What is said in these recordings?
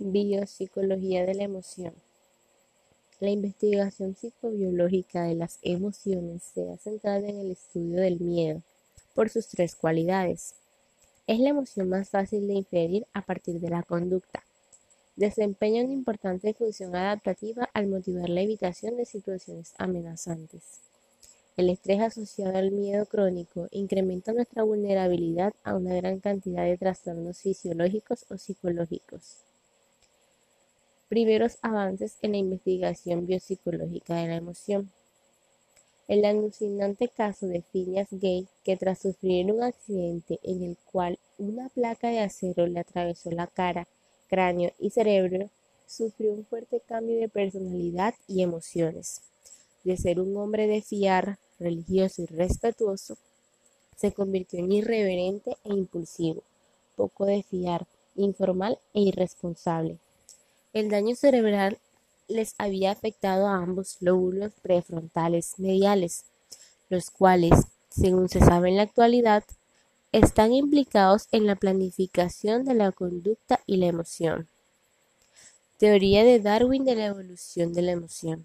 Biopsicología de la emoción. La investigación psicobiológica de las emociones se ha centrado en el estudio del miedo por sus tres cualidades. Es la emoción más fácil de inferir a partir de la conducta. Desempeña una importante función adaptativa al motivar la evitación de situaciones amenazantes. El estrés asociado al miedo crónico incrementa nuestra vulnerabilidad a una gran cantidad de trastornos fisiológicos o psicológicos. Primeros avances en la investigación biopsicológica de la emoción. El alucinante caso de Phineas Gay, que tras sufrir un accidente en el cual una placa de acero le atravesó la cara, cráneo y cerebro, sufrió un fuerte cambio de personalidad y emociones. De ser un hombre de fiar, religioso y respetuoso, se convirtió en irreverente e impulsivo, poco de fiar, informal e irresponsable. El daño cerebral les había afectado a ambos lóbulos prefrontales mediales, los cuales, según se sabe en la actualidad, están implicados en la planificación de la conducta y la emoción. Teoría de Darwin de la evolución de la emoción.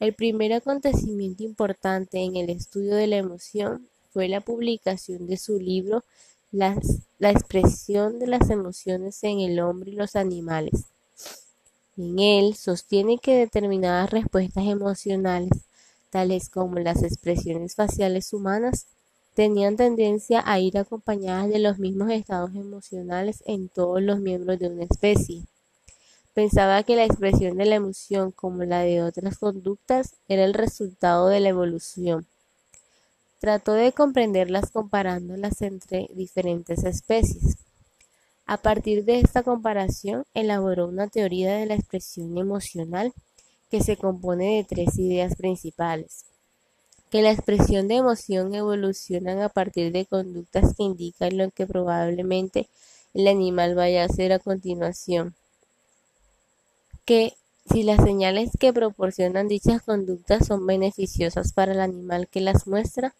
El primer acontecimiento importante en el estudio de la emoción fue la publicación de su libro La expresión de las emociones en el hombre y los animales, en él sostiene que determinadas respuestas emocionales, tales como las expresiones faciales humanas, tenían tendencia a ir acompañadas de los mismos estados emocionales en todos los miembros de una especie. Pensaba que la expresión de la emoción, como la de otras conductas, era el resultado de la evolución. Trató de comprenderlas comparándolas entre diferentes especies. A partir de esta comparación, elaboró una teoría de la expresión emocional que se compone de tres ideas principales. Que la expresión de emoción evoluciona a partir de conductas que indican lo que probablemente el animal vaya a hacer a continuación. Que si las señales que proporcionan dichas conductas son beneficiosas para el animal que las muestra,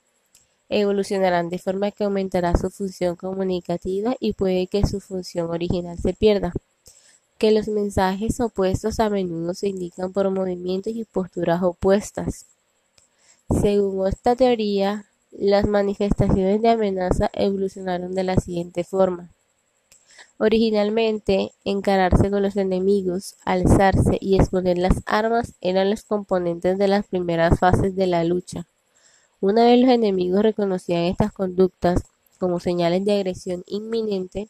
evolucionarán de forma que aumentará su función comunicativa y puede que su función original se pierda. Que los mensajes opuestos a menudo se indican por movimientos y posturas opuestas. Según esta teoría, las manifestaciones de amenaza evolucionaron de la siguiente forma. Originalmente, encararse con los enemigos, alzarse y exponer las armas eran los componentes de las primeras fases de la lucha. Una vez los enemigos reconocían estas conductas como señales de agresión inminente,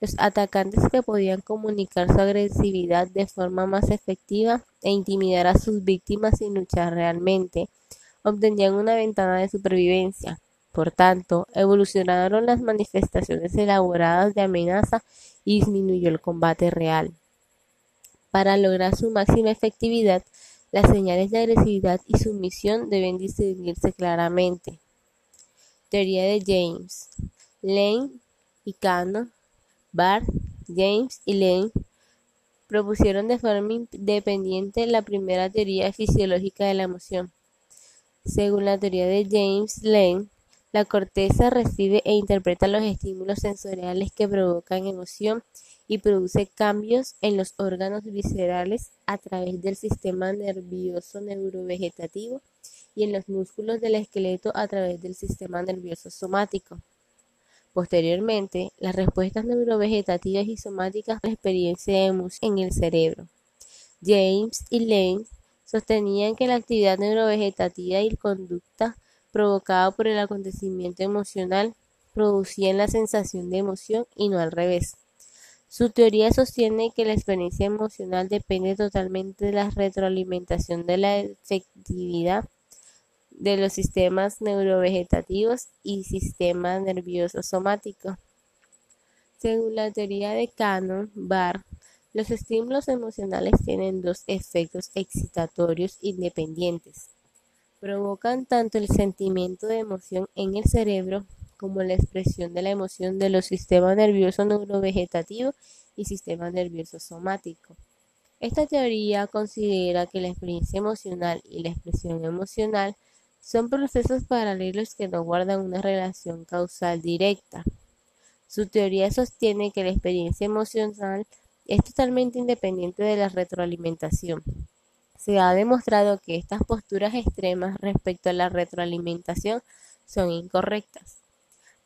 los atacantes que podían comunicar su agresividad de forma más efectiva e intimidar a sus víctimas sin luchar realmente, obtenían una ventana de supervivencia. Por tanto, evolucionaron las manifestaciones elaboradas de amenaza y disminuyó el combate real. Para lograr su máxima efectividad, las señales de agresividad y sumisión deben distinguirse claramente. Teoría de James. Lane y Cannon, Bart, James y Lane propusieron de forma independiente la primera teoría fisiológica de la emoción. Según la teoría de James Lane, la corteza recibe e interpreta los estímulos sensoriales que provocan emoción y produce cambios en los órganos viscerales a través del sistema nervioso neurovegetativo y en los músculos del esqueleto a través del sistema nervioso somático. Posteriormente, las respuestas neurovegetativas y somáticas la experiencia de en el cerebro. James y Lane sostenían que la actividad neurovegetativa y conducta provocada por el acontecimiento emocional producían la sensación de emoción y no al revés. Su teoría sostiene que la experiencia emocional depende totalmente de la retroalimentación de la efectividad de los sistemas neurovegetativos y sistema nervioso somático. Según la teoría de Cannon Barr, los estímulos emocionales tienen dos efectos excitatorios independientes. Provocan tanto el sentimiento de emoción en el cerebro como la expresión de la emoción de los sistemas nervioso neurovegetativo y sistema nervioso somático. Esta teoría considera que la experiencia emocional y la expresión emocional son procesos paralelos que no guardan una relación causal directa. Su teoría sostiene que la experiencia emocional es totalmente independiente de la retroalimentación. Se ha demostrado que estas posturas extremas respecto a la retroalimentación son incorrectas.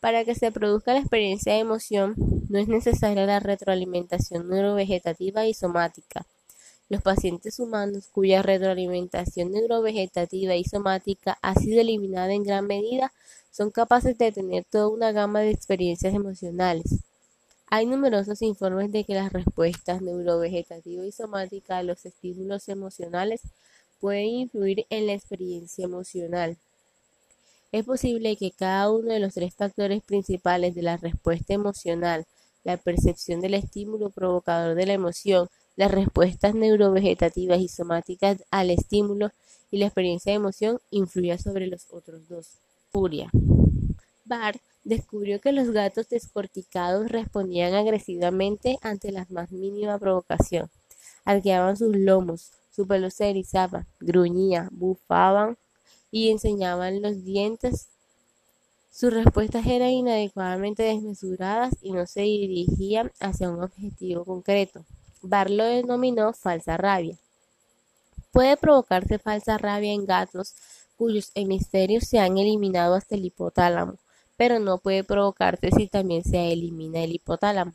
Para que se produzca la experiencia de emoción, no es necesaria la retroalimentación neurovegetativa y somática. Los pacientes humanos cuya retroalimentación neurovegetativa y somática ha sido eliminada en gran medida son capaces de tener toda una gama de experiencias emocionales. Hay numerosos informes de que las respuestas neurovegetativa y somática a los estímulos emocionales pueden influir en la experiencia emocional. Es posible que cada uno de los tres factores principales de la respuesta emocional, la percepción del estímulo provocador de la emoción, las respuestas neurovegetativas y somáticas al estímulo y la experiencia de emoción influya sobre los otros dos. Furia. Bart descubrió que los gatos descorticados respondían agresivamente ante la más mínima provocación. Arqueaban sus lomos, su pelo se erizaba, gruñía, bufaban y enseñaban los dientes. Sus respuestas eran inadecuadamente desmesuradas y no se dirigían hacia un objetivo concreto. Bar lo denominó falsa rabia. Puede provocarse falsa rabia en gatos cuyos hemisferios se han eliminado hasta el hipotálamo, pero no puede provocarse si también se elimina el hipotálamo.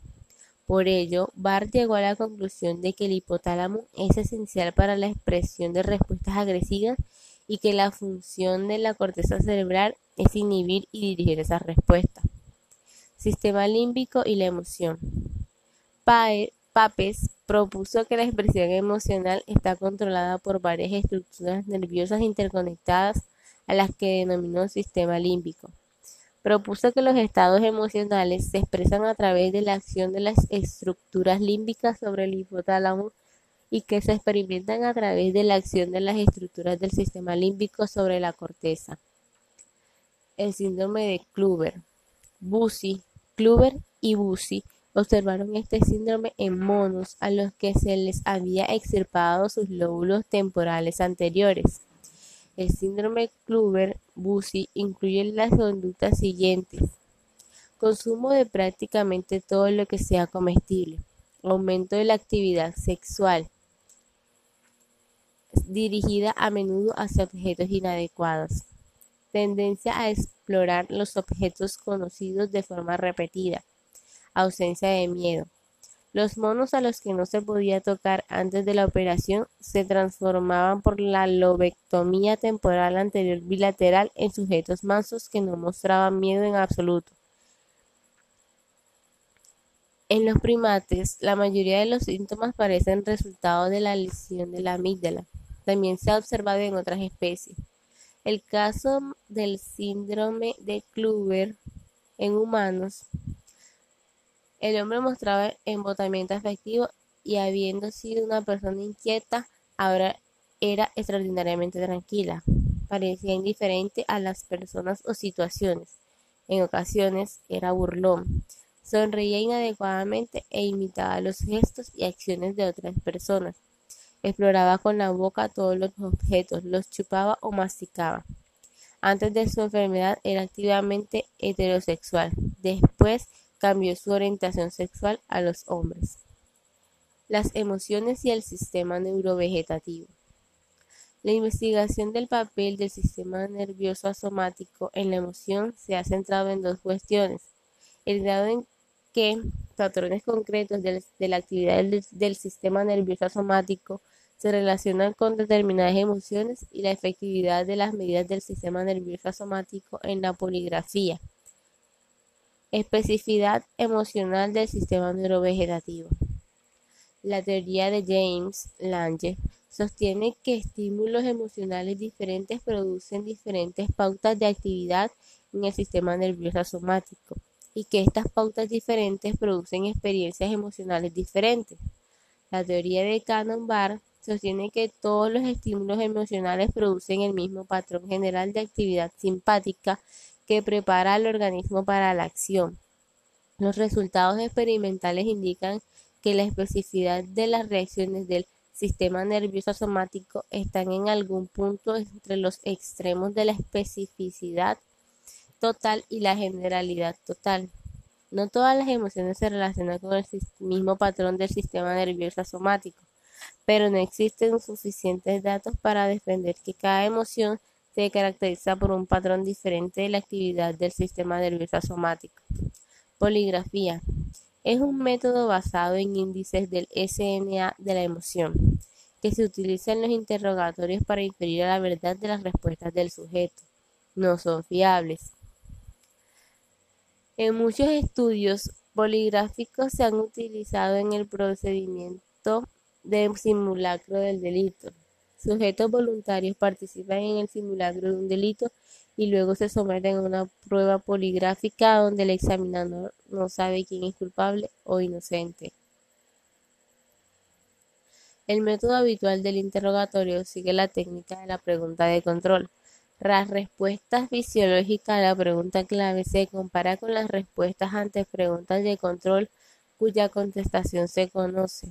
Por ello, Barr llegó a la conclusión de que el hipotálamo es esencial para la expresión de respuestas agresivas y que la función de la corteza cerebral es inhibir y dirigir esas respuestas. Sistema límbico y la emoción. Papes propuso que la expresión emocional está controlada por varias estructuras nerviosas interconectadas a las que denominó sistema límbico. Propuso que los estados emocionales se expresan a través de la acción de las estructuras límbicas sobre el hipotálamo y que se experimentan a través de la acción de las estructuras del sistema límbico sobre la corteza. El síndrome de Kluver, Bussy, Kluver y Bussy observaron este síndrome en monos a los que se les había extirpado sus lóbulos temporales anteriores. El síndrome Kluver-Bucy incluye las conductas siguientes. Consumo de prácticamente todo lo que sea comestible. Aumento de la actividad sexual dirigida a menudo hacia objetos inadecuados. Tendencia a explorar los objetos conocidos de forma repetida ausencia de miedo. Los monos a los que no se podía tocar antes de la operación se transformaban por la lobectomía temporal anterior bilateral en sujetos mansos que no mostraban miedo en absoluto. En los primates, la mayoría de los síntomas parecen resultado de la lesión de la amígdala. También se ha observado en otras especies. El caso del síndrome de Kluver en humanos el hombre mostraba embotamiento afectivo y habiendo sido una persona inquieta, ahora era extraordinariamente tranquila. Parecía indiferente a las personas o situaciones. En ocasiones era burlón. Sonreía inadecuadamente e imitaba los gestos y acciones de otras personas. Exploraba con la boca todos los objetos, los chupaba o masticaba. Antes de su enfermedad era activamente heterosexual. Después cambió su orientación sexual a los hombres. Las emociones y el sistema neurovegetativo. La investigación del papel del sistema nervioso asomático en la emoción se ha centrado en dos cuestiones. El grado en que patrones concretos de, la actividad del, sistema nervioso asomático se relacionan con determinadas emociones y la efectividad de las medidas del sistema nervioso asomático en la poligrafía Especificidad emocional del sistema neurovegetativo. La teoría de James Lange sostiene que estímulos emocionales diferentes producen diferentes pautas de actividad en el sistema nervioso somático y que estas pautas diferentes producen experiencias emocionales diferentes. La teoría de Cannon-Barr sostiene que todos los estímulos emocionales producen el mismo patrón general de actividad simpática que prepara al organismo para la acción. Los resultados experimentales indican que la especificidad de las reacciones del sistema nervioso somático están en algún punto entre los extremos de la especificidad total y la generalidad total. No todas las emociones se relacionan con el mismo patrón del sistema nervioso somático, pero no existen suficientes datos para defender que cada emoción se caracteriza por un patrón diferente de la actividad del sistema nervioso somático. Poligrafía es un método basado en índices del SNA de la emoción, que se utiliza en los interrogatorios para inferir a la verdad de las respuestas del sujeto. No son fiables. En muchos estudios poligráficos se han utilizado en el procedimiento de simulacro del delito. Sujetos voluntarios participan en el simulacro de un delito y luego se someten a una prueba poligráfica donde el examinador no sabe quién es culpable o inocente. El método habitual del interrogatorio sigue la técnica de la pregunta de control. Las respuestas fisiológicas a la pregunta clave se compara con las respuestas ante preguntas de control cuya contestación se conoce.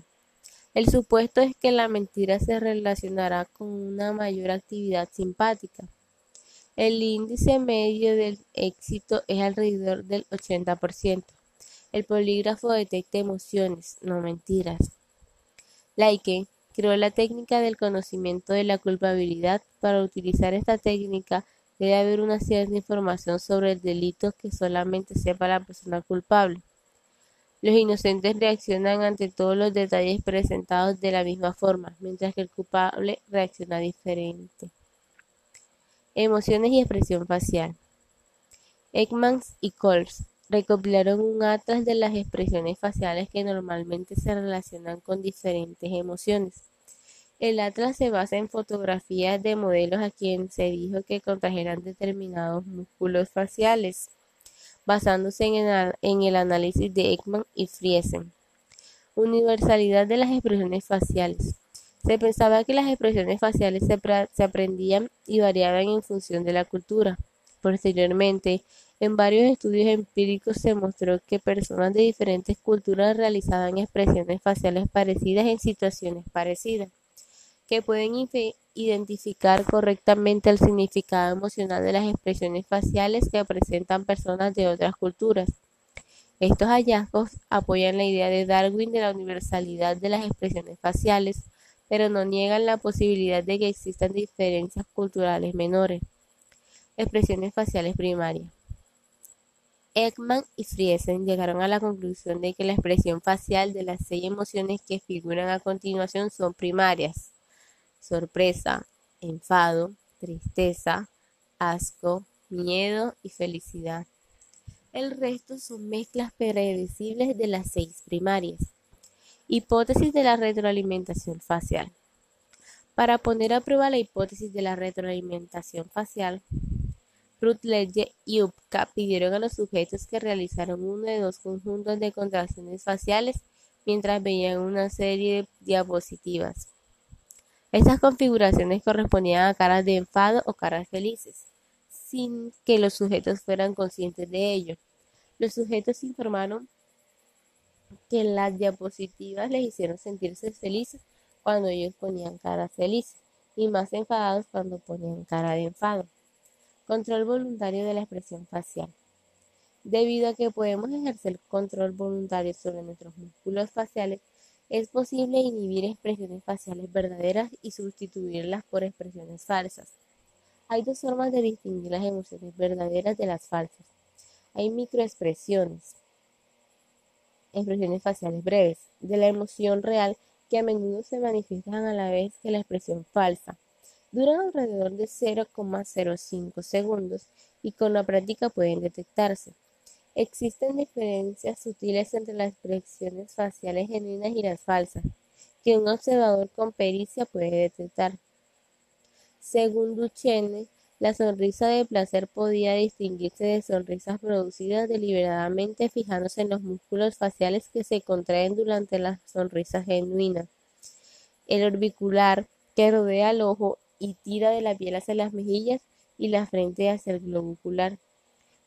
El supuesto es que la mentira se relacionará con una mayor actividad simpática. El índice medio del éxito es alrededor del 80%. El polígrafo detecta emociones, no mentiras. Laike creó la técnica del conocimiento de la culpabilidad. Para utilizar esta técnica debe haber una cierta información sobre el delito que solamente sepa la persona culpable. Los inocentes reaccionan ante todos los detalles presentados de la misma forma, mientras que el culpable reacciona diferente. Emociones y expresión facial. Ekmans y Coles recopilaron un atlas de las expresiones faciales que normalmente se relacionan con diferentes emociones. El atlas se basa en fotografías de modelos a quienes se dijo que contrajeran determinados músculos faciales basándose en el, análisis de Ekman y Friesen. Universalidad de las expresiones faciales. Se pensaba que las expresiones faciales se, aprendían y variaban en función de la cultura. Posteriormente, en varios estudios empíricos se mostró que personas de diferentes culturas realizaban expresiones faciales parecidas en situaciones parecidas, que pueden identificar correctamente el significado emocional de las expresiones faciales que presentan personas de otras culturas. Estos hallazgos apoyan la idea de Darwin de la universalidad de las expresiones faciales, pero no niegan la posibilidad de que existan diferencias culturales menores. Expresiones faciales primarias. Ekman y Friesen llegaron a la conclusión de que la expresión facial de las seis emociones que figuran a continuación son primarias sorpresa, enfado, tristeza, asco, miedo y felicidad. El resto son mezclas predecibles de las seis primarias. Hipótesis de la retroalimentación facial. Para poner a prueba la hipótesis de la retroalimentación facial, Rutledge y Upka pidieron a los sujetos que realizaran uno de dos conjuntos de contracciones faciales mientras veían una serie de diapositivas. Estas configuraciones correspondían a caras de enfado o caras felices, sin que los sujetos fueran conscientes de ello. Los sujetos informaron que las diapositivas les hicieron sentirse felices cuando ellos ponían caras felices y más enfadados cuando ponían cara de enfado. Control voluntario de la expresión facial. Debido a que podemos ejercer control voluntario sobre nuestros músculos faciales, es posible inhibir expresiones faciales verdaderas y sustituirlas por expresiones falsas. Hay dos formas de distinguir las emociones verdaderas de las falsas. Hay microexpresiones, expresiones faciales breves, de la emoción real que a menudo se manifiestan a la vez que la expresión falsa. Duran alrededor de 0,05 segundos y con la práctica pueden detectarse. Existen diferencias sutiles entre las expresiones faciales genuinas y las falsas, que un observador con pericia puede detectar. Según Duchenne, la sonrisa de placer podía distinguirse de sonrisas producidas deliberadamente fijándose en los músculos faciales que se contraen durante la sonrisa genuina. El orbicular, que rodea el ojo y tira de la piel hacia las mejillas y la frente hacia el globo ocular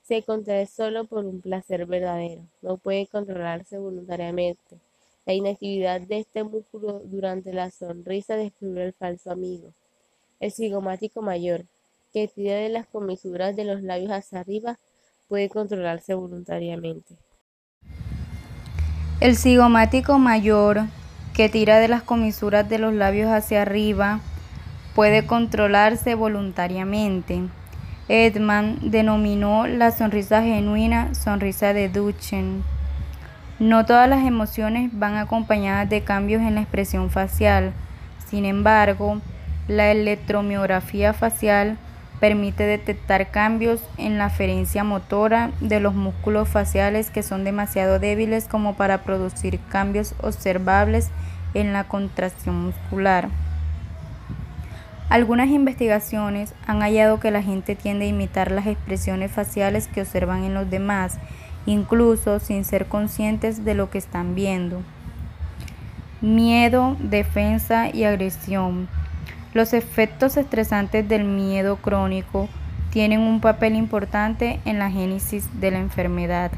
se contrae solo por un placer verdadero, no puede controlarse voluntariamente. La inactividad de este músculo durante la sonrisa descubre el falso amigo. El cigomático mayor, que tira de las comisuras de los labios hacia arriba, puede controlarse voluntariamente. El cigomático mayor, que tira de las comisuras de los labios hacia arriba, puede controlarse voluntariamente. Edman denominó la sonrisa genuina sonrisa de Duchen. No todas las emociones van acompañadas de cambios en la expresión facial. Sin embargo, la electromiografía facial permite detectar cambios en la aferencia motora de los músculos faciales que son demasiado débiles como para producir cambios observables en la contracción muscular. Algunas investigaciones han hallado que la gente tiende a imitar las expresiones faciales que observan en los demás, incluso sin ser conscientes de lo que están viendo. Miedo, defensa y agresión. Los efectos estresantes del miedo crónico tienen un papel importante en la génesis de la enfermedad.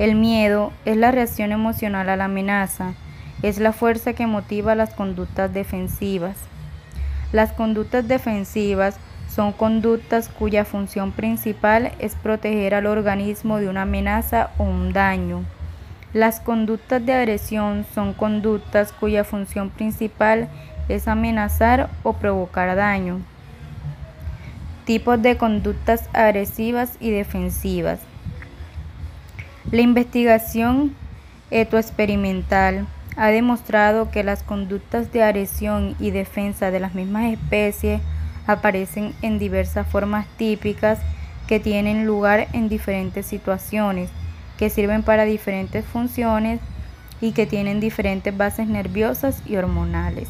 El miedo es la reacción emocional a la amenaza, es la fuerza que motiva las conductas defensivas. Las conductas defensivas son conductas cuya función principal es proteger al organismo de una amenaza o un daño. Las conductas de agresión son conductas cuya función principal es amenazar o provocar daño. Tipos de conductas agresivas y defensivas. La investigación etoexperimental ha demostrado que las conductas de agresión y defensa de las mismas especies aparecen en diversas formas típicas que tienen lugar en diferentes situaciones, que sirven para diferentes funciones y que tienen diferentes bases nerviosas y hormonales.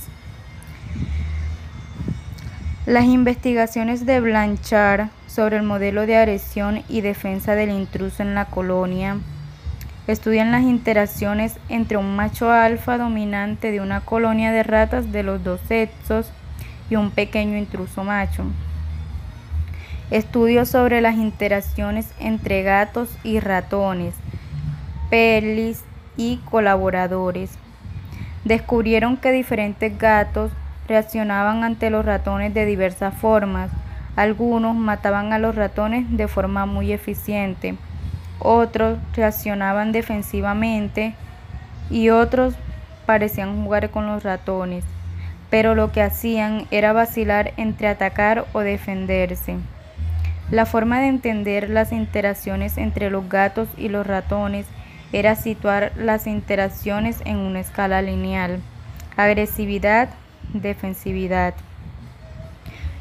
Las investigaciones de Blanchard sobre el modelo de agresión y defensa del intruso en la colonia Estudian las interacciones entre un macho alfa dominante de una colonia de ratas de los dos sexos y un pequeño intruso macho. Estudios sobre las interacciones entre gatos y ratones, pelis y colaboradores. Descubrieron que diferentes gatos reaccionaban ante los ratones de diversas formas. Algunos mataban a los ratones de forma muy eficiente otros reaccionaban defensivamente y otros parecían jugar con los ratones, pero lo que hacían era vacilar entre atacar o defenderse. La forma de entender las interacciones entre los gatos y los ratones era situar las interacciones en una escala lineal. Agresividad, defensividad.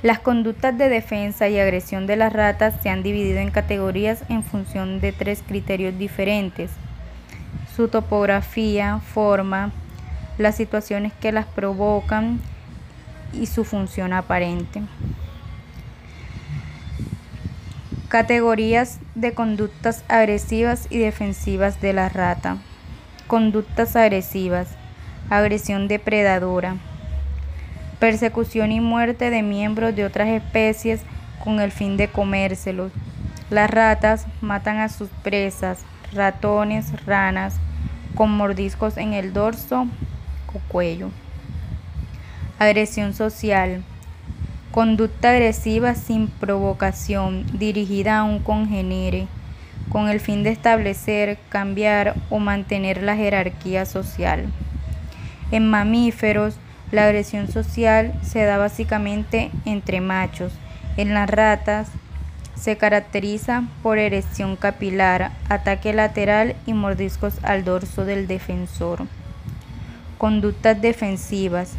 Las conductas de defensa y agresión de las ratas se han dividido en categorías en función de tres criterios diferentes. Su topografía, forma, las situaciones que las provocan y su función aparente. Categorías de conductas agresivas y defensivas de la rata. Conductas agresivas. Agresión depredadora persecución y muerte de miembros de otras especies con el fin de comérselos. Las ratas matan a sus presas, ratones, ranas, con mordiscos en el dorso o cuello. Agresión social. Conducta agresiva sin provocación dirigida a un congénere con el fin de establecer, cambiar o mantener la jerarquía social. En mamíferos, la agresión social se da básicamente entre machos. En las ratas se caracteriza por erección capilar, ataque lateral y mordiscos al dorso del defensor. Conductas defensivas.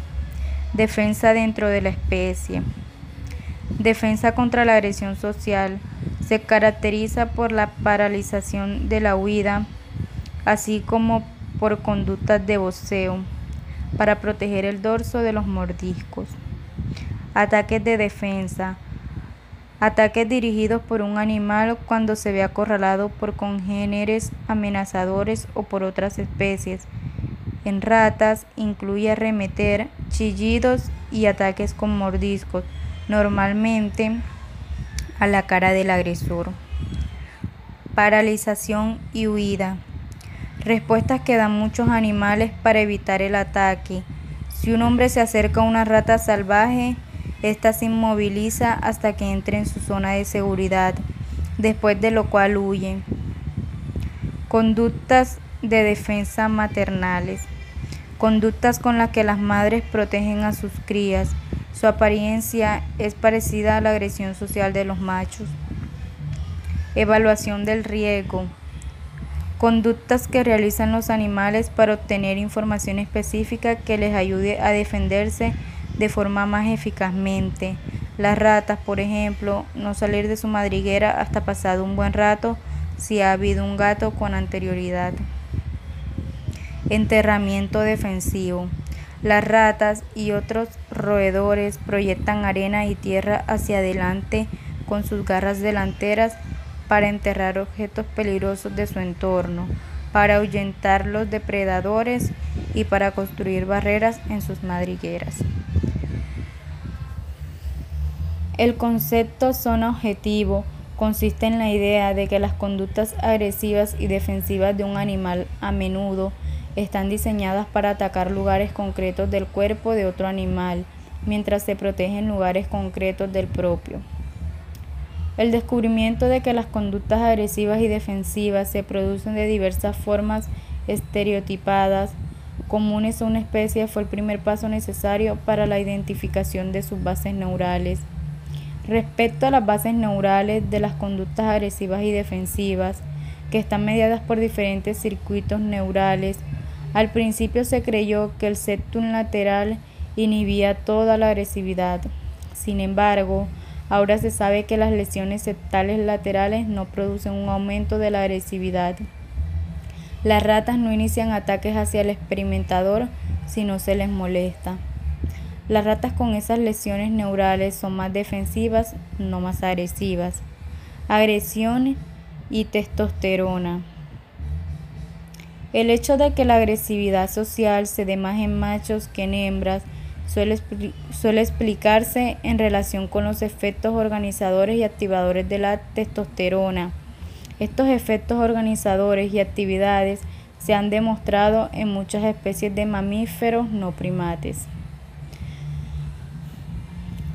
Defensa dentro de la especie. Defensa contra la agresión social. Se caracteriza por la paralización de la huida, así como por conductas de voceo para proteger el dorso de los mordiscos. Ataques de defensa. Ataques dirigidos por un animal cuando se ve acorralado por congéneres amenazadores o por otras especies. En ratas incluye arremeter, chillidos y ataques con mordiscos, normalmente a la cara del agresor. Paralización y huida respuestas que dan muchos animales para evitar el ataque. Si un hombre se acerca a una rata salvaje, ésta se inmoviliza hasta que entre en su zona de seguridad, después de lo cual huye. Conductas de defensa maternales, conductas con las que las madres protegen a sus crías. Su apariencia es parecida a la agresión social de los machos. Evaluación del riesgo. Conductas que realizan los animales para obtener información específica que les ayude a defenderse de forma más eficazmente. Las ratas, por ejemplo, no salir de su madriguera hasta pasado un buen rato si ha habido un gato con anterioridad. Enterramiento defensivo. Las ratas y otros roedores proyectan arena y tierra hacia adelante con sus garras delanteras para enterrar objetos peligrosos de su entorno, para ahuyentar los depredadores y para construir barreras en sus madrigueras. El concepto zona objetivo consiste en la idea de que las conductas agresivas y defensivas de un animal a menudo están diseñadas para atacar lugares concretos del cuerpo de otro animal, mientras se protegen lugares concretos del propio. El descubrimiento de que las conductas agresivas y defensivas se producen de diversas formas estereotipadas comunes a una especie fue el primer paso necesario para la identificación de sus bases neurales. Respecto a las bases neurales de las conductas agresivas y defensivas, que están mediadas por diferentes circuitos neurales, al principio se creyó que el septum lateral inhibía toda la agresividad. Sin embargo, Ahora se sabe que las lesiones septales laterales no producen un aumento de la agresividad. Las ratas no inician ataques hacia el experimentador si no se les molesta. Las ratas con esas lesiones neurales son más defensivas, no más agresivas. Agresión y testosterona. El hecho de que la agresividad social se dé más en machos que en hembras suele, explicarse en relación con los efectos organizadores y activadores de la testosterona. Estos efectos organizadores y actividades se han demostrado en muchas especies de mamíferos no primates.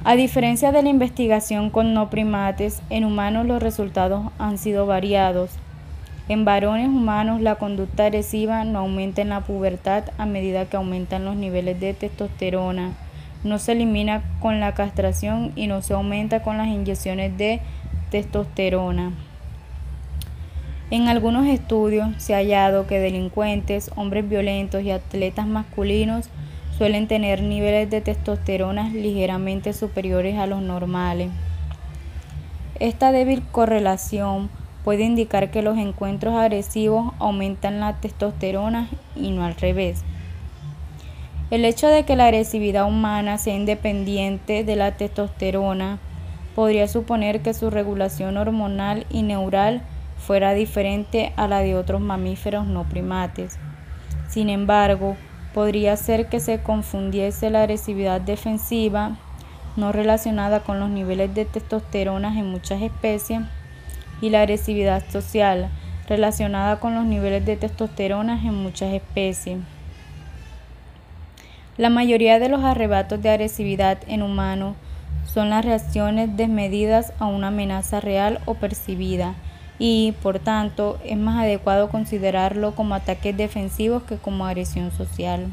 A diferencia de la investigación con no primates, en humanos los resultados han sido variados. En varones humanos la conducta agresiva no aumenta en la pubertad a medida que aumentan los niveles de testosterona. No se elimina con la castración y no se aumenta con las inyecciones de testosterona. En algunos estudios se ha hallado que delincuentes, hombres violentos y atletas masculinos suelen tener niveles de testosterona ligeramente superiores a los normales. Esta débil correlación puede indicar que los encuentros agresivos aumentan la testosterona y no al revés. El hecho de que la agresividad humana sea independiente de la testosterona podría suponer que su regulación hormonal y neural fuera diferente a la de otros mamíferos no primates. Sin embargo, podría ser que se confundiese la agresividad defensiva no relacionada con los niveles de testosterona en muchas especies y la agresividad social, relacionada con los niveles de testosterona en muchas especies. La mayoría de los arrebatos de agresividad en humanos son las reacciones desmedidas a una amenaza real o percibida y, por tanto, es más adecuado considerarlo como ataques defensivos que como agresión social.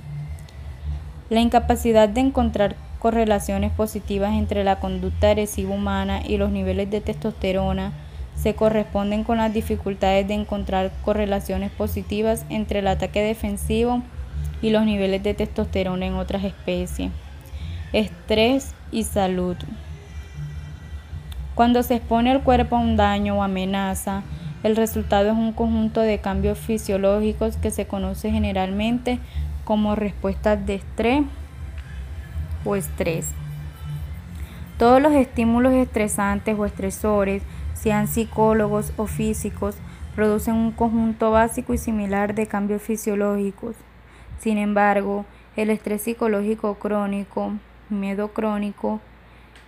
La incapacidad de encontrar correlaciones positivas entre la conducta agresiva humana y los niveles de testosterona se corresponden con las dificultades de encontrar correlaciones positivas entre el ataque defensivo y los niveles de testosterona en otras especies. Estrés y salud. Cuando se expone el cuerpo a un daño o amenaza, el resultado es un conjunto de cambios fisiológicos que se conoce generalmente como respuestas de estrés o estrés. Todos los estímulos estresantes o estresores sean psicólogos o físicos, producen un conjunto básico y similar de cambios fisiológicos. Sin embargo, el estrés psicológico crónico, miedo crónico,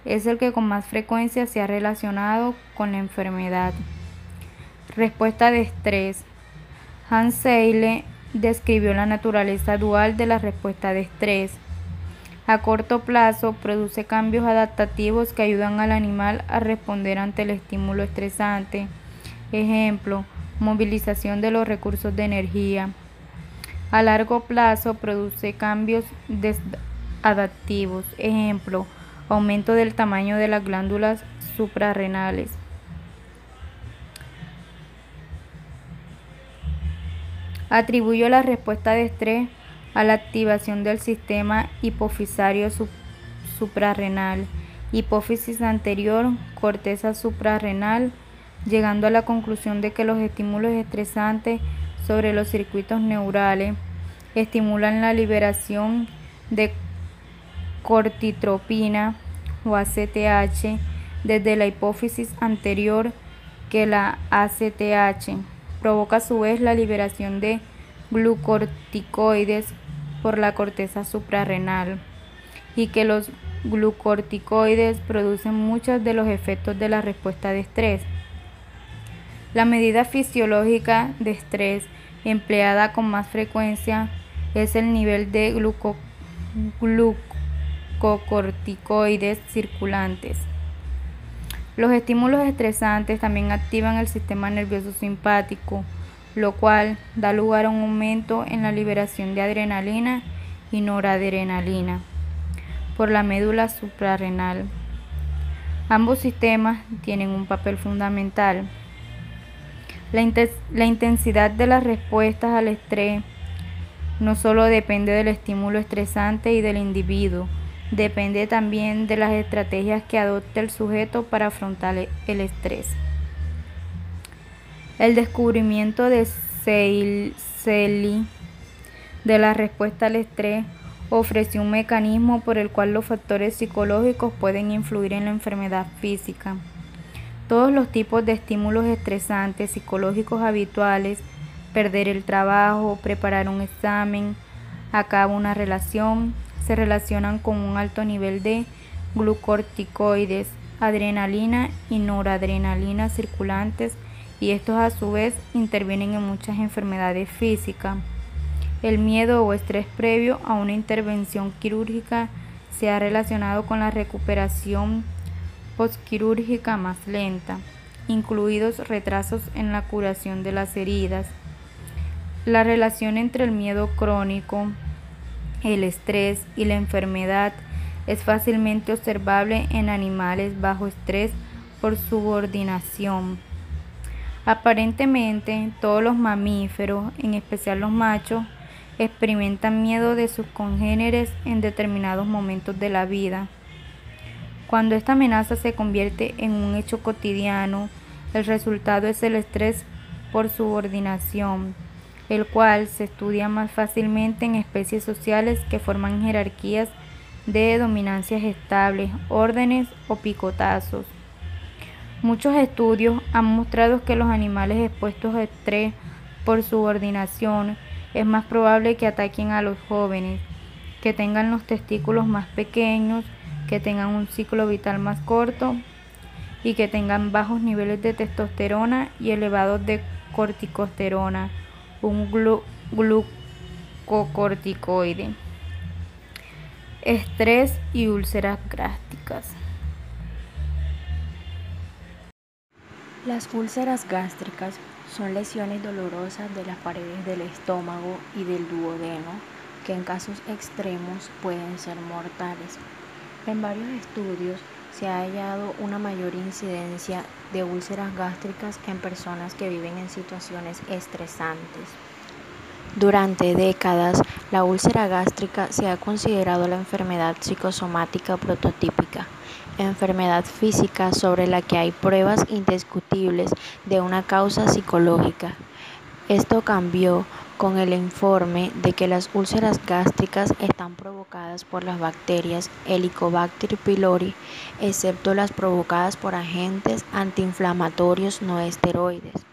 es el que con más frecuencia se ha relacionado con la enfermedad. Respuesta de estrés. Hans Seyle describió la naturaleza dual de la respuesta de estrés a corto plazo produce cambios adaptativos que ayudan al animal a responder ante el estímulo estresante. Ejemplo, movilización de los recursos de energía. A largo plazo produce cambios adaptivos, ejemplo, aumento del tamaño de las glándulas suprarrenales. Atribuyó la respuesta de estrés a la activación del sistema hipofisario suprarrenal, hipófisis anterior, corteza suprarrenal, llegando a la conclusión de que los estímulos estresantes sobre los circuitos neurales estimulan la liberación de cortitropina o ACTH desde la hipófisis anterior que la ACTH provoca a su vez la liberación de glucorticoides por la corteza suprarrenal y que los glucorticoides producen muchos de los efectos de la respuesta de estrés. La medida fisiológica de estrés empleada con más frecuencia es el nivel de glucocorticoides circulantes. Los estímulos estresantes también activan el sistema nervioso simpático, lo cual da lugar a un aumento en la liberación de adrenalina y noradrenalina por la médula suprarrenal. Ambos sistemas tienen un papel fundamental. La, intensidad de las respuestas al estrés no solo depende del estímulo estresante y del individuo, depende también de las estrategias que adopte el sujeto para afrontar el estrés. El descubrimiento de Seili de la respuesta al estrés ofreció un mecanismo por el cual los factores psicológicos pueden influir en la enfermedad física. Todos los tipos de estímulos estresantes psicológicos habituales, perder el trabajo, preparar un examen, acabar una relación, se relacionan con un alto nivel de glucorticoides, adrenalina y noradrenalina circulantes y estos a su vez intervienen en muchas enfermedades físicas. El miedo o estrés previo a una intervención quirúrgica se ha relacionado con la recuperación postquirúrgica más lenta, incluidos retrasos en la curación de las heridas. La relación entre el miedo crónico, el estrés y la enfermedad es fácilmente observable en animales bajo estrés por subordinación. Aparentemente, todos los mamíferos, en especial los machos, experimentan miedo de sus congéneres en determinados momentos de la vida. Cuando esta amenaza se convierte en un hecho cotidiano, el resultado es el estrés por subordinación, el cual se estudia más fácilmente en especies sociales que forman jerarquías de dominancias estables, órdenes o picotazos. Muchos estudios han mostrado que los animales expuestos a estrés por subordinación es más probable que ataquen a los jóvenes, que tengan los testículos más pequeños, que tengan un ciclo vital más corto y que tengan bajos niveles de testosterona y elevados de corticosterona, un glucocorticoide. Estrés y úlceras gástricas. Las úlceras gástricas son lesiones dolorosas de las paredes del estómago y del duodeno que en casos extremos pueden ser mortales. En varios estudios se ha hallado una mayor incidencia de úlceras gástricas en personas que viven en situaciones estresantes. Durante décadas, la úlcera gástrica se ha considerado la enfermedad psicosomática prototípica enfermedad física sobre la que hay pruebas indiscutibles de una causa psicológica. Esto cambió con el informe de que las úlceras gástricas están provocadas por las bacterias Helicobacter pylori, excepto las provocadas por agentes antiinflamatorios no esteroides,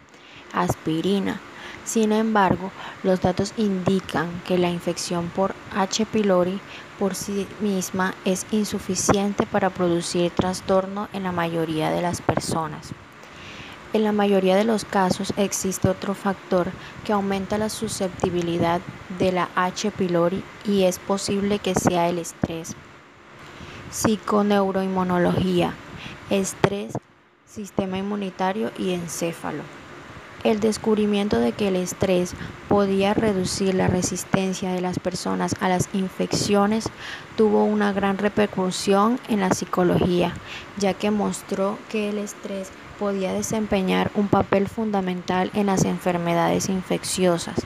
aspirina, sin embargo, los datos indican que la infección por H. pylori por sí misma es insuficiente para producir trastorno en la mayoría de las personas. En la mayoría de los casos existe otro factor que aumenta la susceptibilidad de la H. pylori y es posible que sea el estrés. Psiconeuroinmunología, estrés, sistema inmunitario y encéfalo. El descubrimiento de que el estrés podía reducir la resistencia de las personas a las infecciones tuvo una gran repercusión en la psicología, ya que mostró que el estrés podía desempeñar un papel fundamental en las enfermedades infecciosas,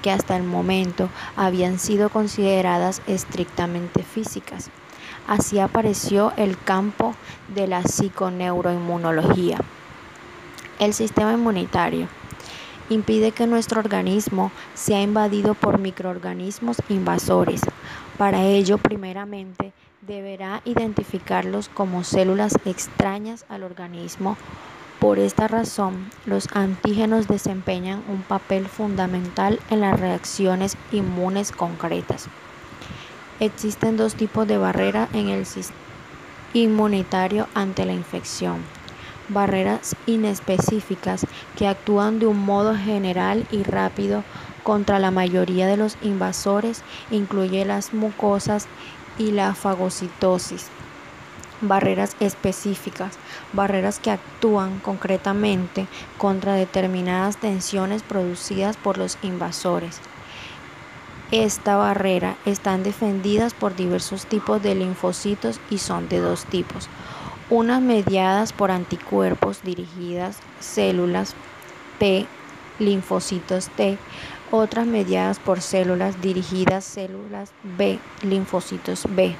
que hasta el momento habían sido consideradas estrictamente físicas. Así apareció el campo de la psiconeuroinmunología. El sistema inmunitario impide que nuestro organismo sea invadido por microorganismos invasores. Para ello, primeramente, deberá identificarlos como células extrañas al organismo. Por esta razón, los antígenos desempeñan un papel fundamental en las reacciones inmunes concretas. Existen dos tipos de barrera en el sistema inmunitario ante la infección barreras inespecíficas que actúan de un modo general y rápido contra la mayoría de los invasores, incluye las mucosas y la fagocitosis. Barreras específicas, barreras que actúan concretamente contra determinadas tensiones producidas por los invasores. Esta barrera están defendidas por diversos tipos de linfocitos y son de dos tipos unas mediadas por anticuerpos dirigidas células T, linfocitos T, otras mediadas por células dirigidas células B, linfocitos B.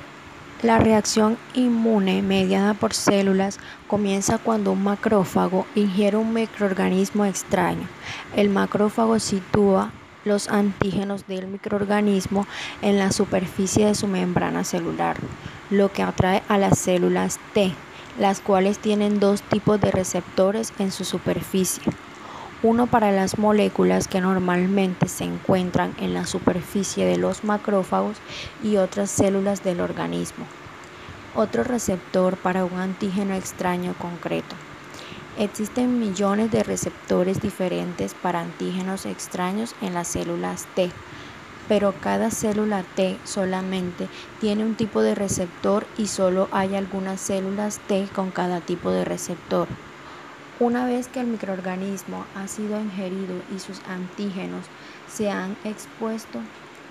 La reacción inmune mediada por células comienza cuando un macrófago ingiere un microorganismo extraño. El macrófago sitúa los antígenos del microorganismo en la superficie de su membrana celular, lo que atrae a las células T las cuales tienen dos tipos de receptores en su superficie. Uno para las moléculas que normalmente se encuentran en la superficie de los macrófagos y otras células del organismo. Otro receptor para un antígeno extraño concreto. Existen millones de receptores diferentes para antígenos extraños en las células T pero cada célula T solamente tiene un tipo de receptor y solo hay algunas células T con cada tipo de receptor. Una vez que el microorganismo ha sido ingerido y sus antígenos se han expuesto,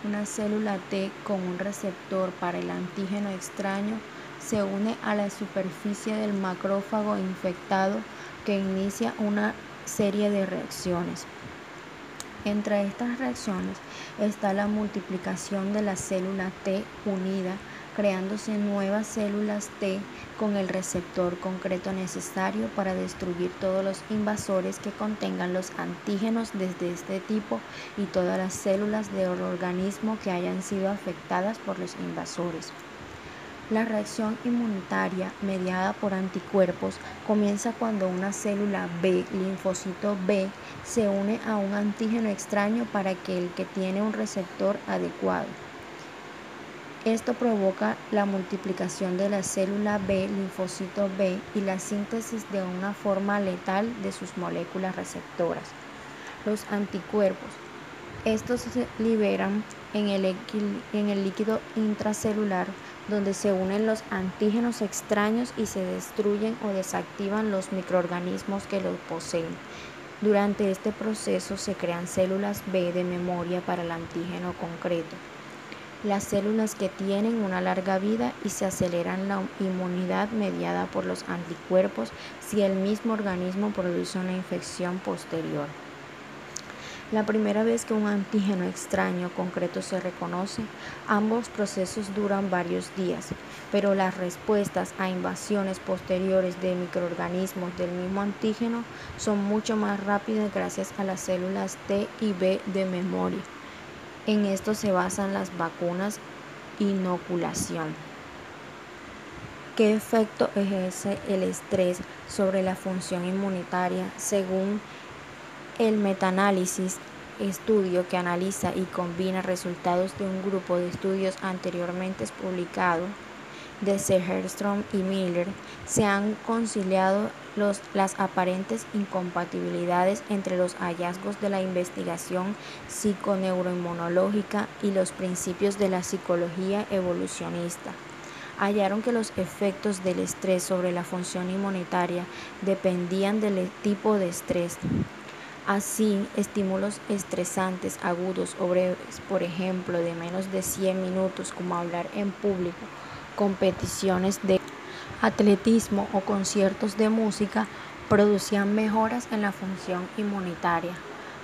una célula T con un receptor para el antígeno extraño se une a la superficie del macrófago infectado que inicia una serie de reacciones. Entre estas reacciones está la multiplicación de la célula T unida, creándose nuevas células T con el receptor concreto necesario para destruir todos los invasores que contengan los antígenos desde este tipo y todas las células del organismo que hayan sido afectadas por los invasores. La reacción inmunitaria mediada por anticuerpos comienza cuando una célula B, linfocito B, se une a un antígeno extraño para que el que tiene un receptor adecuado. Esto provoca la multiplicación de la célula B, linfocito B, y la síntesis de una forma letal de sus moléculas receptoras. Los anticuerpos. Estos se liberan en el, en el líquido intracelular donde se unen los antígenos extraños y se destruyen o desactivan los microorganismos que los poseen. Durante este proceso se crean células B de memoria para el antígeno concreto. Las células que tienen una larga vida y se aceleran la inmunidad mediada por los anticuerpos si el mismo organismo produce una infección posterior. La primera vez que un antígeno extraño concreto se reconoce, ambos procesos duran varios días, pero las respuestas a invasiones posteriores de microorganismos del mismo antígeno son mucho más rápidas gracias a las células T y B de memoria. En esto se basan las vacunas inoculación. ¿Qué efecto ejerce el estrés sobre la función inmunitaria según el metaanálisis, estudio que analiza y combina resultados de un grupo de estudios anteriormente publicados de Seherstrom y Miller, se han conciliado las aparentes incompatibilidades entre los hallazgos de la investigación psiconeuroinmunológica y los principios de la psicología evolucionista. Hallaron que los efectos del estrés sobre la función inmunitaria dependían del tipo de estrés Así, estímulos estresantes agudos o breves, por ejemplo, de menos de 100 minutos, como hablar en público, competiciones de atletismo o conciertos de música, producían mejoras en la función inmunitaria,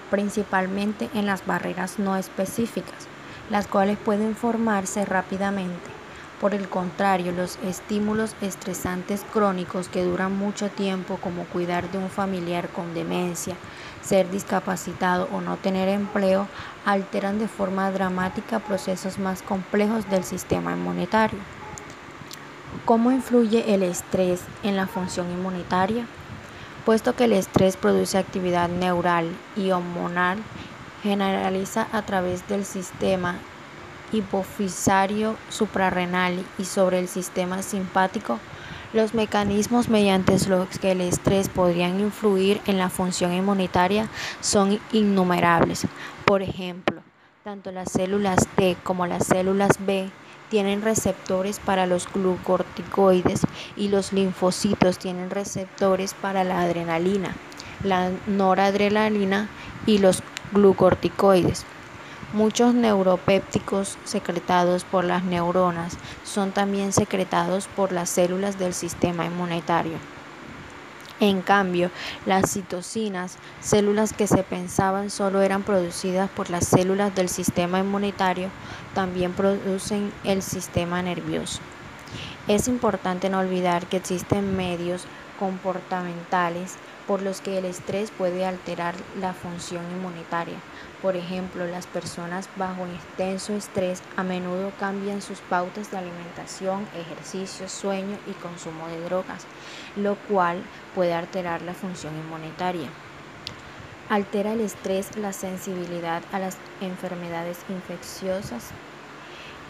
principalmente en las barreras no específicas, las cuales pueden formarse rápidamente. Por el contrario, los estímulos estresantes crónicos que duran mucho tiempo, como cuidar de un familiar con demencia, ser discapacitado o no tener empleo, alteran de forma dramática procesos más complejos del sistema inmunitario. ¿Cómo influye el estrés en la función inmunitaria? Puesto que el estrés produce actividad neural y hormonal, generaliza a través del sistema hipofisario suprarrenal y sobre el sistema simpático, los mecanismos mediante los que el estrés podría influir en la función inmunitaria son innumerables. Por ejemplo, tanto las células T como las células B tienen receptores para los glucorticoides y los linfocitos tienen receptores para la adrenalina, la noradrenalina y los glucorticoides. Muchos neuropépticos secretados por las neuronas son también secretados por las células del sistema inmunitario. En cambio, las citocinas, células que se pensaban solo eran producidas por las células del sistema inmunitario, también producen el sistema nervioso. Es importante no olvidar que existen medios comportamentales por los que el estrés puede alterar la función inmunitaria. Por ejemplo, las personas bajo intenso estrés a menudo cambian sus pautas de alimentación, ejercicio, sueño y consumo de drogas, lo cual puede alterar la función inmunitaria. Altera el estrés la sensibilidad a las enfermedades infecciosas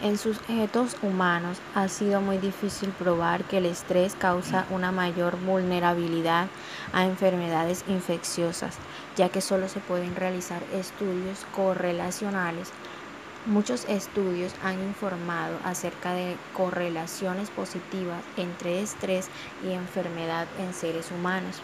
en sujetos humanos ha sido muy difícil probar que el estrés causa una mayor vulnerabilidad a enfermedades infecciosas, ya que solo se pueden realizar estudios correlacionales. Muchos estudios han informado acerca de correlaciones positivas entre estrés y enfermedad en seres humanos.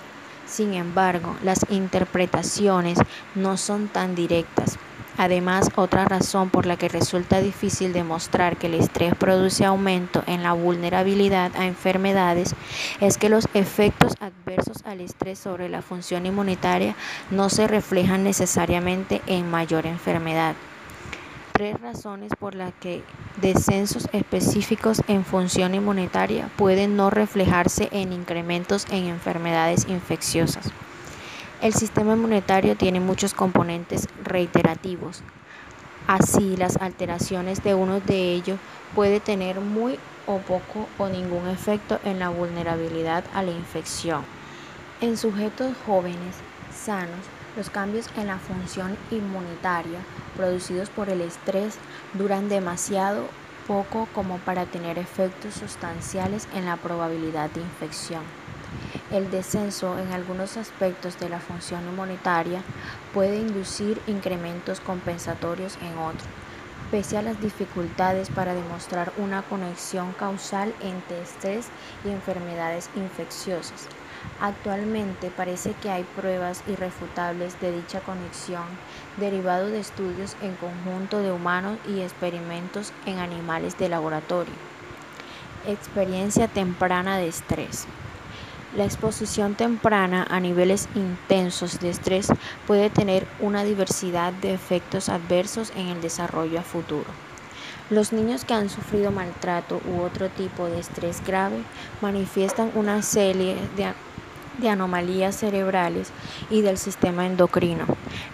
Sin embargo, las interpretaciones no son tan directas. Además, otra razón por la que resulta difícil demostrar que el estrés produce aumento en la vulnerabilidad a enfermedades es que los efectos adversos al estrés sobre la función inmunitaria no se reflejan necesariamente en mayor enfermedad. Tres razones por las que descensos específicos en función inmunitaria pueden no reflejarse en incrementos en enfermedades infecciosas. El sistema inmunitario tiene muchos componentes reiterativos. Así, las alteraciones de uno de ellos puede tener muy o poco o ningún efecto en la vulnerabilidad a la infección. En sujetos jóvenes sanos, los cambios en la función inmunitaria producidos por el estrés duran demasiado poco como para tener efectos sustanciales en la probabilidad de infección. El descenso en algunos aspectos de la función inmunitaria puede inducir incrementos compensatorios en otros, pese a las dificultades para demostrar una conexión causal entre estrés y enfermedades infecciosas. Actualmente parece que hay pruebas irrefutables de dicha conexión derivado de estudios en conjunto de humanos y experimentos en animales de laboratorio. Experiencia temprana de estrés. La exposición temprana a niveles intensos de estrés puede tener una diversidad de efectos adversos en el desarrollo futuro. Los niños que han sufrido maltrato u otro tipo de estrés grave manifiestan una serie de, anomalías cerebrales y del sistema endocrino.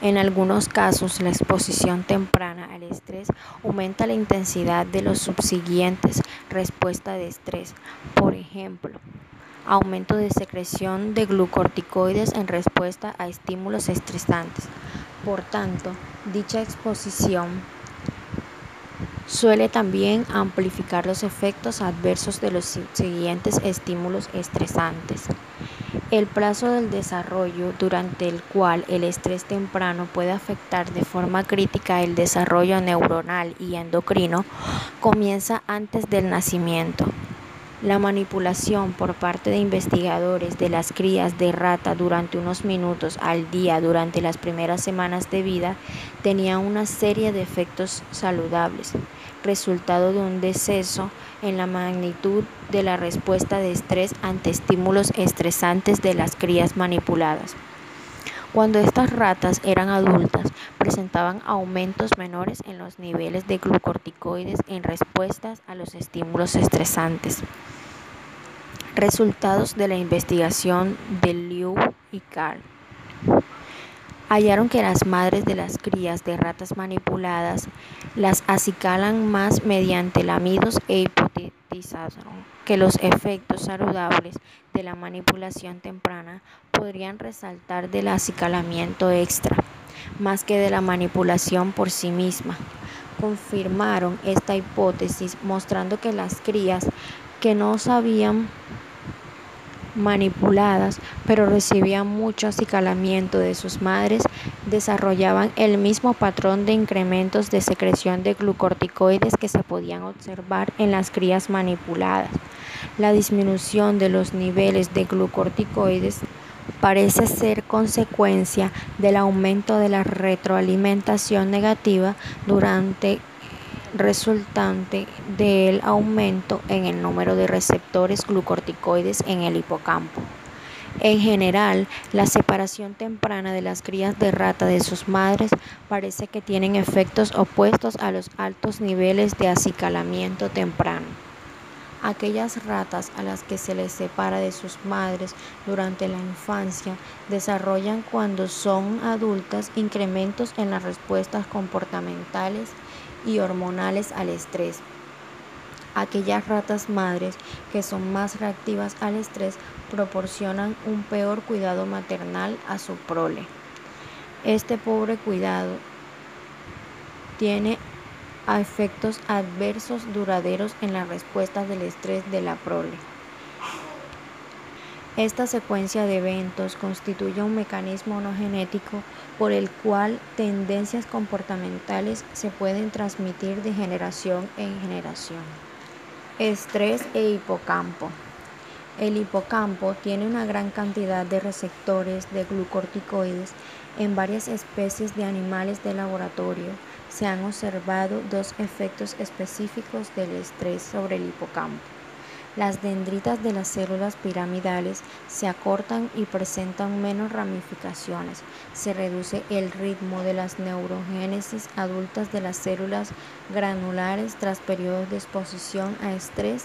En algunos casos, la exposición temprana al estrés aumenta la intensidad de los subsiguientes respuestas de estrés. Por ejemplo, aumento de secreción de glucorticoides en respuesta a estímulos estresantes. Por tanto, dicha exposición suele también amplificar los efectos adversos de los siguientes estímulos estresantes. El plazo del desarrollo durante el cual el estrés temprano puede afectar de forma crítica el desarrollo neuronal y endocrino comienza antes del nacimiento. La manipulación por parte de investigadores de las crías de rata durante unos minutos al día durante las primeras semanas de vida tenía una serie de efectos saludables, resultado de un deceso en la magnitud de la respuesta de estrés ante estímulos estresantes de las crías manipuladas. Cuando estas ratas eran adultas, presentaban aumentos menores en los niveles de glucorticoides en respuestas a los estímulos estresantes. Resultados de la investigación de Liu y Carl hallaron que las madres de las crías de ratas manipuladas las acicalan más mediante lamidos e hipotetizaron que los efectos saludables de la manipulación temprana podrían resaltar del acicalamiento extra, más que de la manipulación por sí misma. Confirmaron esta hipótesis mostrando que las crías que no sabían manipuladas, pero recibían mucho acicalamiento de sus madres, desarrollaban el mismo patrón de incrementos de secreción de glucorticoides que se podían observar en las crías manipuladas. La disminución de los niveles de glucorticoides parece ser consecuencia del aumento de la retroalimentación negativa durante resultante del aumento en el número de receptores glucorticoides en el hipocampo. En general, la separación temprana de las crías de rata de sus madres parece que tienen efectos opuestos a los altos niveles de acicalamiento temprano. Aquellas ratas a las que se les separa de sus madres durante la infancia desarrollan cuando son adultas incrementos en las respuestas comportamentales y hormonales al estrés. Aquellas ratas madres que son más reactivas al estrés proporcionan un peor cuidado maternal a su prole. Este pobre cuidado tiene efectos adversos duraderos en las respuestas del estrés de la prole. Esta secuencia de eventos constituye un mecanismo no genético por el cual tendencias comportamentales se pueden transmitir de generación en generación. Estrés e hipocampo. El hipocampo tiene una gran cantidad de receptores de glucorticoides en varias especies de animales de laboratorio. Se han observado dos efectos específicos del estrés sobre el hipocampo. Las dendritas de las células piramidales se acortan y presentan menos ramificaciones. Se reduce el ritmo de las neurogénesis adultas de las células granulares tras periodos de exposición a estrés.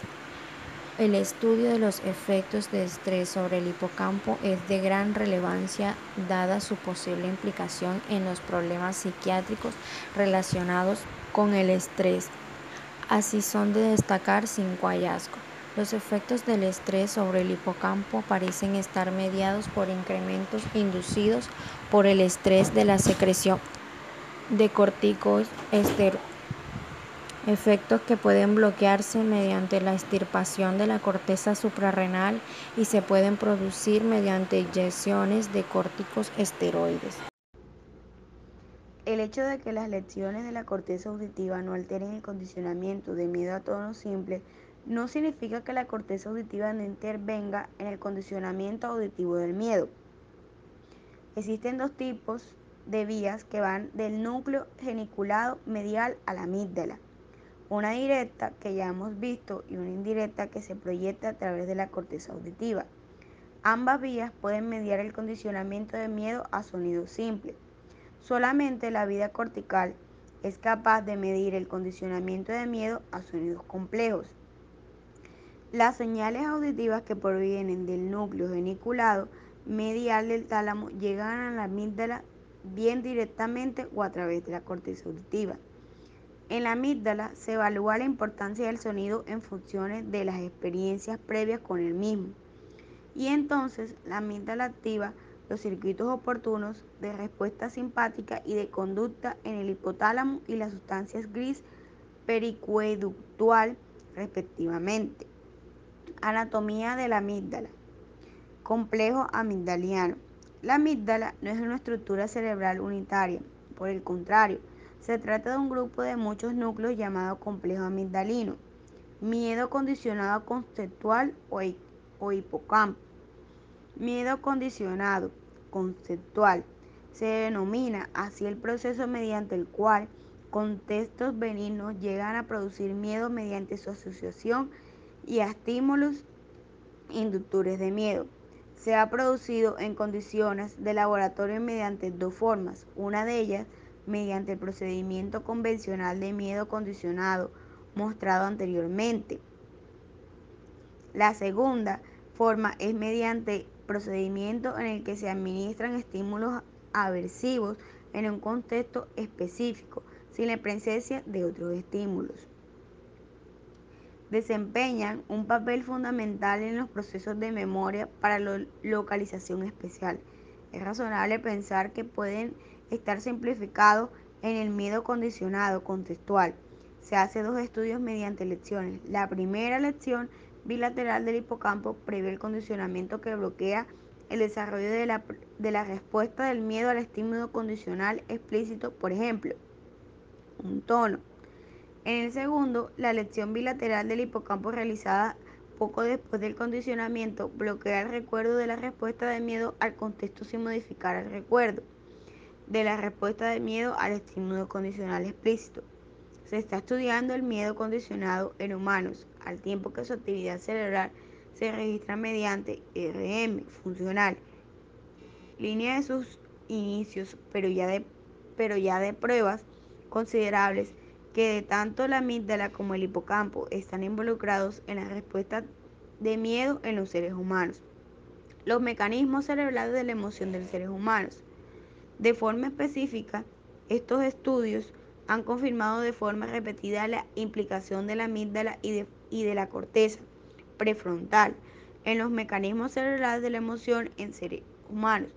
El estudio de los efectos de estrés sobre el hipocampo es de gran relevancia dada su posible implicación en los problemas psiquiátricos relacionados con el estrés. Así son de destacar cinco hallazgos. Los efectos del estrés sobre el hipocampo parecen estar mediados por incrementos inducidos por el estrés de la secreción de corticoides efectos que pueden bloquearse mediante la extirpación de la corteza suprarrenal y se pueden producir mediante inyecciones de córticos esteroides. El hecho de que las lesiones de la corteza auditiva no alteren el condicionamiento de miedo a tono simple no significa que la corteza auditiva no intervenga en el condicionamiento auditivo del miedo. Existen dos tipos de vías que van del núcleo geniculado medial a la amígdala. Una directa que ya hemos visto y una indirecta que se proyecta a través de la corteza auditiva. Ambas vías pueden mediar el condicionamiento de miedo a sonido simple. Solamente la vía cortical es capaz de medir el condicionamiento de miedo a sonidos complejos. Las señales auditivas que provienen del núcleo geniculado medial del tálamo llegan a la amígdala bien directamente o a través de la corteza auditiva. En la amígdala se evalúa la importancia del sonido en funciones de las experiencias previas con el mismo. Y entonces la amígdala activa los circuitos oportunos de respuesta simpática y de conducta en el hipotálamo y las sustancias gris pericueductual respectivamente. Anatomía de la amígdala. Complejo amigdaliano. La amígdala no es una estructura cerebral unitaria, por el contrario, se trata de un grupo de muchos núcleos llamado complejo amigdalino. miedo condicionado conceptual o, hipocampo. Miedo condicionado conceptual se denomina así el proceso mediante el cual contextos benignos llegan a producir miedo mediante su asociación y estímulos inductores de miedo. Se ha producido en condiciones de laboratorio mediante dos formas, una de ellas mediante el procedimiento convencional de miedo condicionado mostrado anteriormente. La segunda forma es mediante procedimiento en el que se administran estímulos aversivos en un contexto específico, sin la presencia de otros estímulos. Desempeñan un papel fundamental en los procesos de memoria para la localización especial. Es razonable pensar que pueden estar simplificados en el miedo condicionado contextual. Se hace dos estudios mediante lecciones. La primera lección bilateral del hipocampo prevé el condicionamiento que bloquea el desarrollo de la, de la respuesta del miedo al estímulo condicional explícito, por ejemplo, un tono. En el segundo, la lección bilateral del hipocampo realizada poco después del condicionamiento bloquea el recuerdo de la respuesta de miedo al contexto sin modificar el recuerdo de la respuesta de miedo al estímulo condicional explícito. Se está estudiando el miedo condicionado en humanos, al tiempo que su actividad cerebral se registra mediante RM funcional, línea de sus inicios, pero ya de, pero ya de pruebas considerables que de tanto la amígdala como el hipocampo están involucrados en la respuesta de miedo en los seres humanos. Los mecanismos cerebrales de la emoción de los seres humanos. De forma específica, estos estudios han confirmado de forma repetida la implicación de la amígdala y de, la corteza prefrontal en los mecanismos cerebrales de la emoción en seres humanos,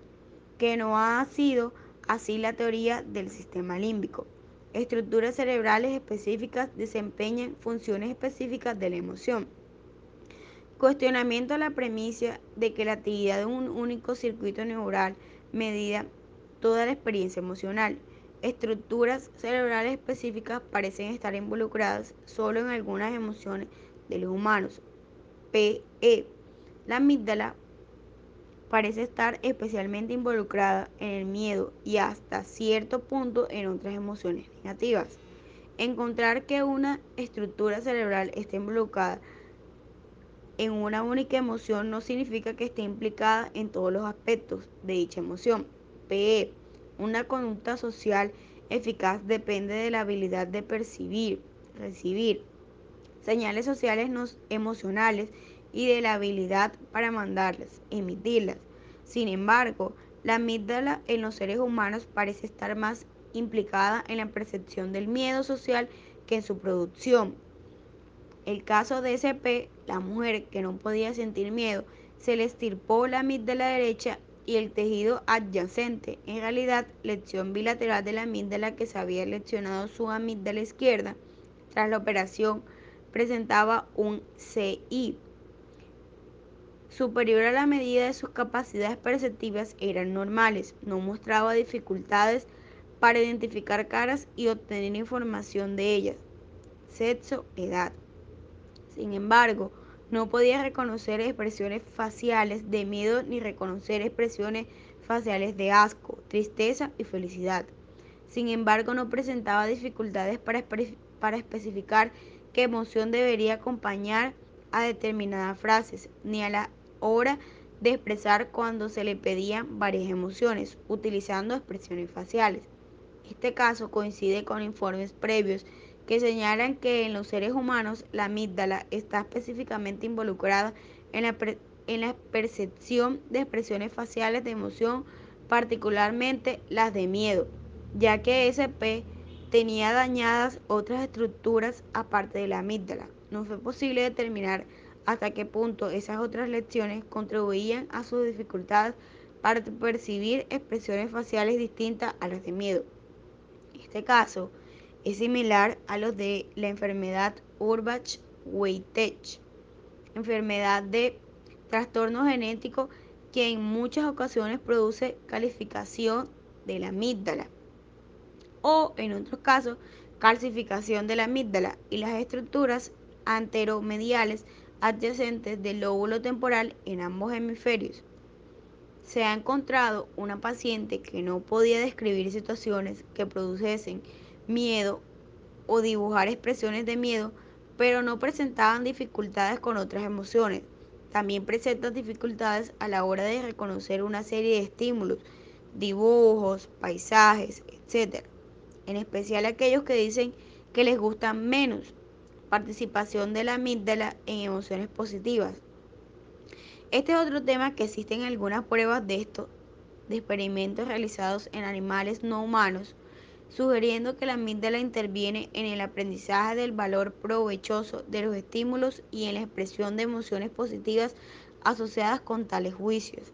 que no ha sido así la teoría del sistema límbico. Estructuras cerebrales específicas desempeñan funciones específicas de la emoción. Cuestionamiento a la premisa de que la actividad de un único circuito neural medida toda la experiencia emocional. Estructuras cerebrales específicas parecen estar involucradas solo en algunas emociones de los humanos. PE. La amígdala parece estar especialmente involucrada en el miedo y hasta cierto punto en otras emociones negativas. Encontrar que una estructura cerebral esté involucrada en una única emoción no significa que esté implicada en todos los aspectos de dicha emoción. Una conducta social eficaz depende de la habilidad de percibir, recibir señales sociales no emocionales y de la habilidad para mandarlas, emitirlas. Sin embargo, la amígdala en los seres humanos parece estar más implicada en la percepción del miedo social que en su producción. El caso de SP, la mujer que no podía sentir miedo, se le estirpó la amígdala derecha y el tejido adyacente. En realidad, lección bilateral de la amígdala que se había leccionado su amígdala izquierda. Tras la operación, presentaba un CI superior a la medida de sus capacidades perceptivas eran normales, no mostraba dificultades para identificar caras y obtener información de ellas, sexo, edad. Sin embargo, no podía reconocer expresiones faciales de miedo ni reconocer expresiones faciales de asco, tristeza y felicidad. Sin embargo, no presentaba dificultades para, especificar qué emoción debería acompañar a determinadas frases, ni a la hora de expresar cuando se le pedían varias emociones, utilizando expresiones faciales. Este caso coincide con informes previos que señalan que en los seres humanos la amígdala está específicamente involucrada en la, en la percepción de expresiones faciales de emoción, particularmente las de miedo, ya que SP tenía dañadas otras estructuras aparte de la amígdala. No fue posible determinar hasta qué punto esas otras lecciones contribuían a sus dificultades para percibir expresiones faciales distintas a las de miedo. Este caso es similar a los de la enfermedad Urbach-Weitech, enfermedad de trastorno genético que en muchas ocasiones produce calificación de la amígdala o en otros casos calcificación de la amígdala y las estructuras anteromediales adyacentes del lóbulo temporal en ambos hemisferios. Se ha encontrado una paciente que no podía describir situaciones que produjesen miedo o dibujar expresiones de miedo, pero no presentaban dificultades con otras emociones. También presentan dificultades a la hora de reconocer una serie de estímulos, dibujos, paisajes, etc. En especial aquellos que dicen que les gustan menos. Participación de la amígdala en emociones positivas. Este es otro tema que existen algunas pruebas de esto, de experimentos realizados en animales no humanos, sugiriendo que la amígdala interviene en el aprendizaje del valor provechoso de los estímulos y en la expresión de emociones positivas asociadas con tales juicios.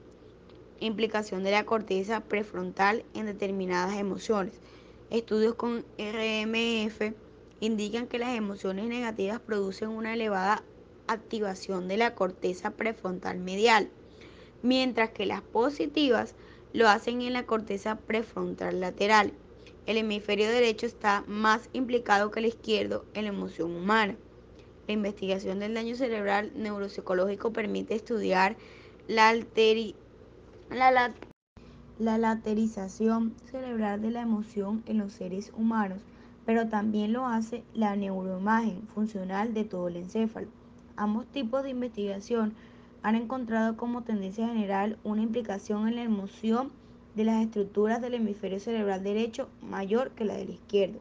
Implicación de la corteza prefrontal en determinadas emociones. Estudios con RMF indican que las emociones negativas producen una elevada activación de la corteza prefrontal medial, mientras que las positivas lo hacen en la corteza prefrontal lateral. El hemisferio derecho está más implicado que el izquierdo en la emoción humana. La investigación del daño cerebral neuropsicológico permite estudiar la, la, la laterización cerebral de la emoción en los seres humanos, pero también lo hace la neuroimagen funcional de todo el encéfalo. Ambos tipos de investigación han encontrado como tendencia general una implicación en la emoción de las estructuras del hemisferio cerebral derecho mayor que la del izquierdo.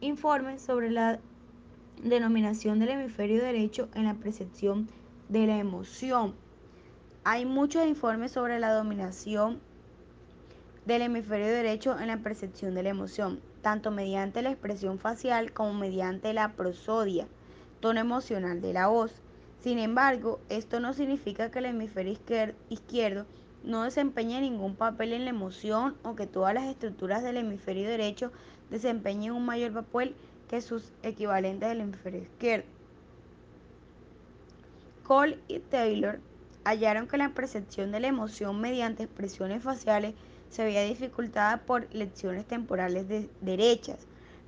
Informe sobre la denominación del hemisferio derecho en la percepción de la emoción. Hay muchos informes sobre la dominación del hemisferio derecho en la percepción de la emoción, tanto mediante la expresión facial como mediante la prosodia tono emocional de la voz. Sin embargo, esto no significa que el hemisferio izquierdo no desempeñe ningún papel en la emoción o que todas las estructuras del hemisferio derecho desempeñen un mayor papel que sus equivalentes del hemisferio izquierdo. Cole y Taylor hallaron que la percepción de la emoción mediante expresiones faciales se veía dificultada por lecciones temporales de derechas,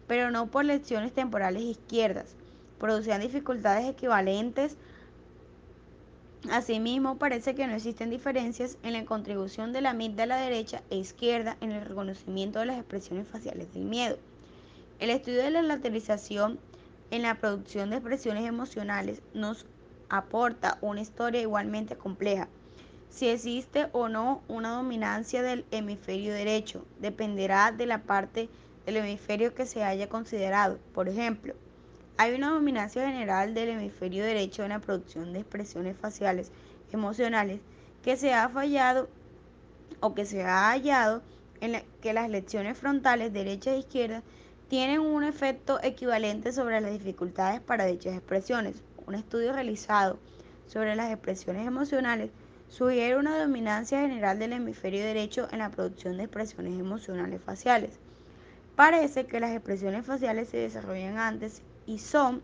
pero no por lecciones temporales izquierdas producían dificultades equivalentes. Asimismo, parece que no existen diferencias en la contribución de la amígdala derecha e izquierda en el reconocimiento de las expresiones faciales del miedo. El estudio de la lateralización en la producción de expresiones emocionales nos aporta una historia igualmente compleja. Si existe o no una dominancia del hemisferio derecho dependerá de la parte del hemisferio que se haya considerado. Por ejemplo, hay una dominancia general del hemisferio derecho en la producción de expresiones faciales emocionales que se ha fallado o que se ha hallado en que las lecciones frontales derecha e izquierda tienen un efecto equivalente sobre las dificultades para dichas expresiones. Un estudio realizado sobre las expresiones emocionales sugiere una dominancia general del hemisferio derecho en la producción de expresiones emocionales faciales. Parece que las expresiones faciales se desarrollan antes y son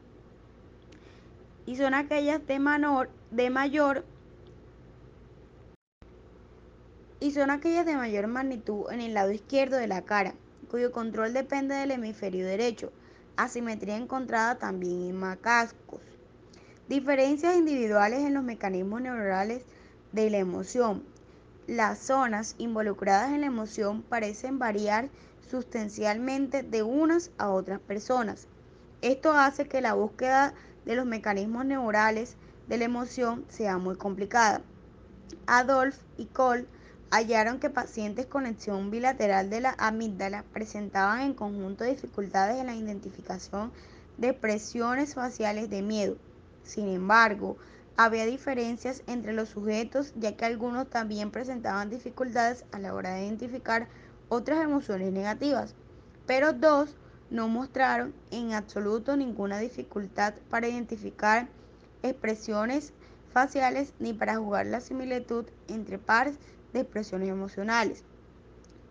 y son aquellas de menor de mayor y son aquellas de mayor magnitud en el lado izquierdo de la cara, cuyo control depende del hemisferio derecho. Asimetría encontrada también en macascos. Diferencias individuales en los mecanismos neuronales de la emoción. Las zonas involucradas en la emoción parecen variar sustancialmente de unas a otras personas. Esto hace que la búsqueda de los mecanismos neurales de la emoción sea muy complicada. Adolf y Cole hallaron que pacientes con acción bilateral de la amígdala presentaban en conjunto dificultades en la identificación de presiones faciales de miedo. Sin embargo, había diferencias entre los sujetos ya que algunos también presentaban dificultades a la hora de identificar otras emociones negativas, pero dos no mostraron en absoluto ninguna dificultad para identificar expresiones faciales ni para jugar la similitud entre pares de expresiones emocionales.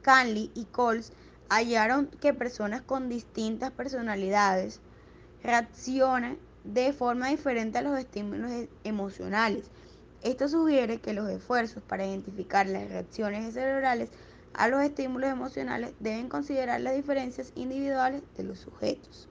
Canley y Coles hallaron que personas con distintas personalidades reaccionan de forma diferente a los estímulos e-, emocionales. Esto sugiere que los esfuerzos para identificar las reacciones cerebrales a los estímulos emocionales deben considerar las diferencias individuales de los sujetos.